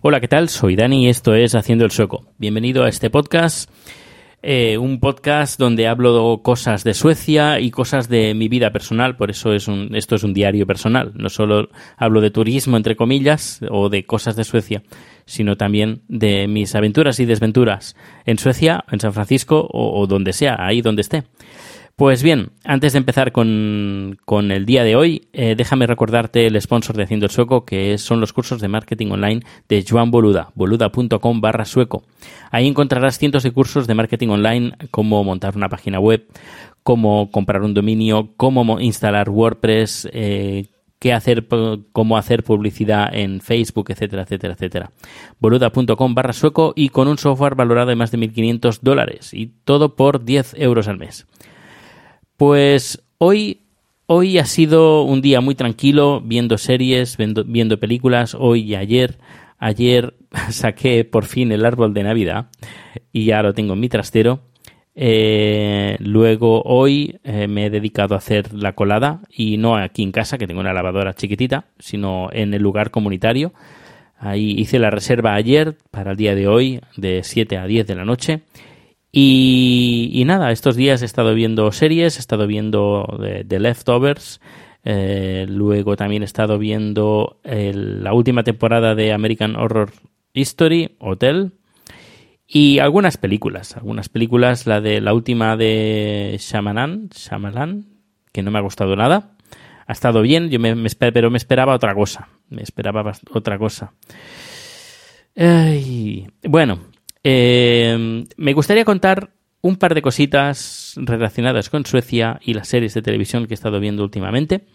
Hola, ¿qué tal? Soy Dani y esto es Haciendo el Sueco. Bienvenido a este podcast, eh, un podcast donde hablo cosas de Suecia y cosas de mi vida personal, por eso es un, esto es un diario personal. No solo hablo de turismo, entre comillas, o de cosas de Suecia, sino también de mis aventuras y desventuras en Suecia, en San Francisco o, o donde sea, ahí donde esté. Pues bien, antes de empezar con, el día de hoy, eh, déjame recordarte el sponsor de Haciendo el Sueco, que son los cursos de marketing online de Joan Boluda, boluda.com barra sueco. Ahí encontrarás cientos de cursos de marketing online, cómo montar una página web, cómo comprar un dominio, cómo mo- instalar WordPress, eh, qué hacer, cómo hacer publicidad en Facebook, etcétera, etcétera, etcétera. Boluda.com barra sueco y con un software valorado en más de 1.500 dólares y todo por 10 euros al mes. Pues hoy, hoy ha sido un día muy tranquilo, viendo series, viendo, viendo películas, hoy y ayer. Ayer saqué por fin el árbol de Navidad y ya lo tengo en mi trastero. Eh, luego hoy eh, me he dedicado a hacer la colada y no aquí en casa, que tengo una lavadora chiquitita, sino en el lugar comunitario. Ahí hice la reserva ayer para el día de hoy, de 7 a 10 de la noche. Y, y nada, estos días he estado viendo series, he estado viendo The, Leftovers, eh, luego también he estado viendo la última temporada de American Horror History, Hotel, y algunas películas, algunas películas, la de la última de Shyamalan, Shyamalan, que no me ha gustado nada. Ha estado bien, yo me, me pero me esperaba otra cosa, me esperaba otra cosa. Ay, bueno, eh, me gustaría contar un par de cositas relacionadas con Suecia y las series de televisión que he estado viendo últimamente.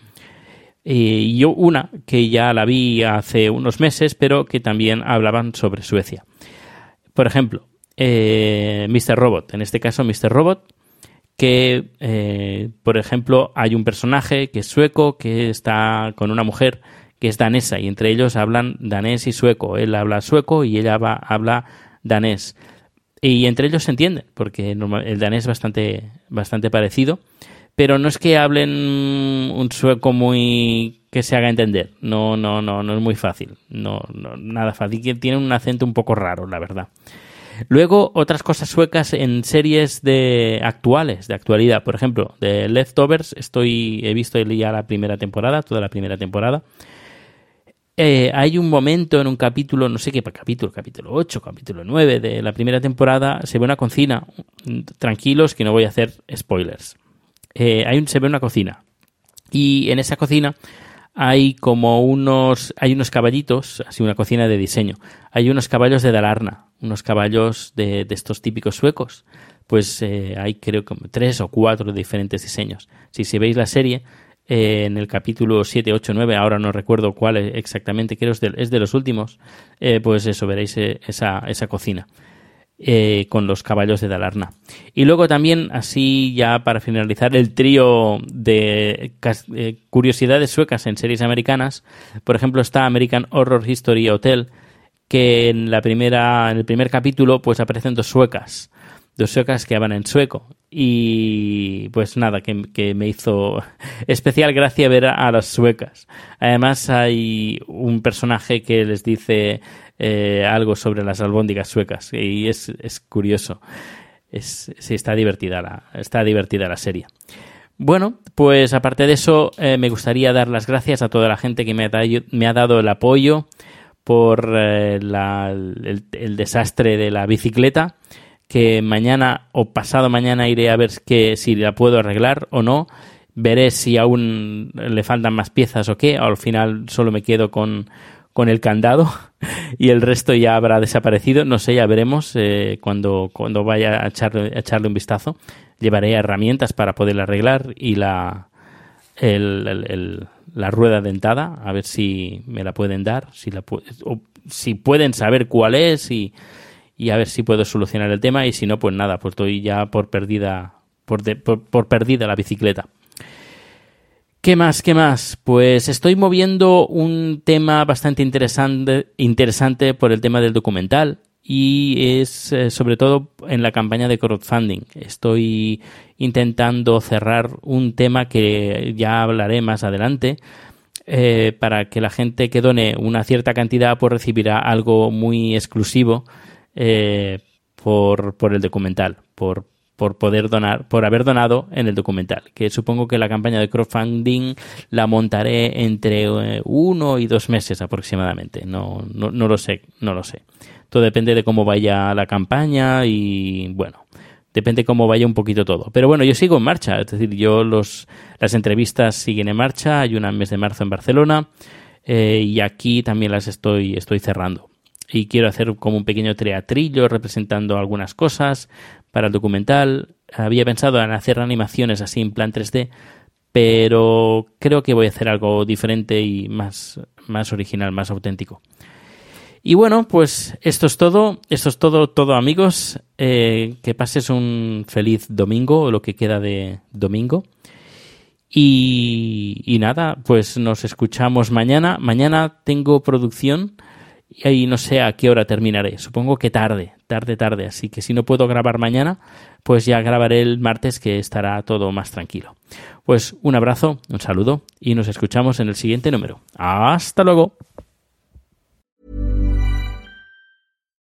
Y yo una que ya la vi hace unos meses, pero que también hablaban sobre Suecia. Por ejemplo, eh, Mr. Robot, en este caso Mr. Robot, que, eh, por ejemplo, hay un personaje que es sueco, que está con una mujer que es danesa, y entre ellos hablan danés y sueco. Él habla sueco y ella va- habla danés. Y entre ellos se entienden, porque el danés es bastante, bastante parecido, pero no es que hablen un sueco muy que se haga entender. No, no, no, no es muy fácil. No, no nada fácil. Que Tienen un acento un poco raro, la verdad. Luego, otras cosas suecas en series de actuales, de actualidad. Por ejemplo, de Leftovers, estoy, he visto ya la primera temporada, toda la primera temporada. Eh, hay un momento en un capítulo, no sé qué capítulo, capítulo 8, capítulo 9 de la primera temporada, se ve una cocina. Tranquilos que no voy a hacer spoilers. Eh, hay un, se ve una cocina. Y en esa cocina hay como unos, hay unos caballitos, así una cocina de diseño. Hay unos caballos de Dalarna, unos caballos de, de estos típicos suecos. Pues eh, hay creo que tres o cuatro diferentes diseños. Si, si veis la serie, eh, en el capítulo 7, 8, 9, ahora no recuerdo cuál exactamente, creo es de, es de los últimos, eh, pues eso, veréis eh, esa, esa cocina. con los caballos de Dalarna. Y luego también, así ya para finalizar, el trío de curiosidades suecas en series americanas. Por ejemplo, está American Horror History Hotel, que en la primera, en el primer capítulo, pues aparecen dos suecas. Dos suecas que hablan en sueco. Y pues nada, que, me hizo especial gracia ver a, las suecas. Además hay un personaje que les dice eh, algo sobre las albóndigas suecas y es, es curioso. Es, sí, está divertida la, está divertida la serie. Bueno, pues aparte de eso, eh, me gustaría dar las gracias a toda la gente que me ha, me ha dado el apoyo por eh, el, desastre de la bicicleta que mañana o pasado mañana iré a ver que, si la puedo arreglar o no. Veré si aún le faltan más piezas o qué. Al final solo me quedo con, con el candado y el resto ya habrá desaparecido. No sé, ya veremos eh, cuando, cuando vaya a echarle, a echarle un vistazo. Llevaré herramientas para poder arreglar y la, la rueda dentada, a ver si me la pueden dar, si, la, o, si pueden saber cuál es y, y, a ver si puedo solucionar el tema y si no, pues nada, pues estoy ya por perdida, por, por, perdida la bicicleta. ¿Qué más? ¿Qué más? Pues estoy moviendo un tema bastante interesante, interesante por el tema del documental y es eh, sobre todo en la campaña de crowdfunding. Estoy intentando cerrar un tema que ya hablaré más adelante eh, para que la gente que done una cierta cantidad pues recibirá algo muy exclusivo eh, por, por, el documental, por, por poder donar, por haber donado en el documental. Que supongo que la campaña de crowdfunding la montaré entre uno y dos meses aproximadamente. No, no, no lo sé, no lo sé. Todo depende de cómo vaya la campaña y bueno, depende cómo vaya un poquito todo. Pero bueno, yo sigo en marcha, es decir, yo los, las entrevistas siguen en marcha, hay una en mes de marzo en Barcelona eh, y aquí también las estoy, estoy cerrando. Y quiero hacer como un pequeño teatrillo representando algunas cosas para el documental. Había pensado en hacer animaciones así en plan 3D, pero creo que voy a hacer algo diferente y más, más original, más auténtico. Y bueno, pues esto es todo, esto es todo, todo amigos. Eh, que pases un feliz domingo, o lo que queda de domingo. Y, y, nada, pues nos escuchamos mañana. Mañana tengo producción y ahí no sé a qué hora terminaré. Supongo que tarde, tarde, tarde. Así que si no puedo grabar mañana, pues ya grabaré el martes que estará todo más tranquilo. Pues un abrazo, un saludo y nos escuchamos en el siguiente número. Hasta luego.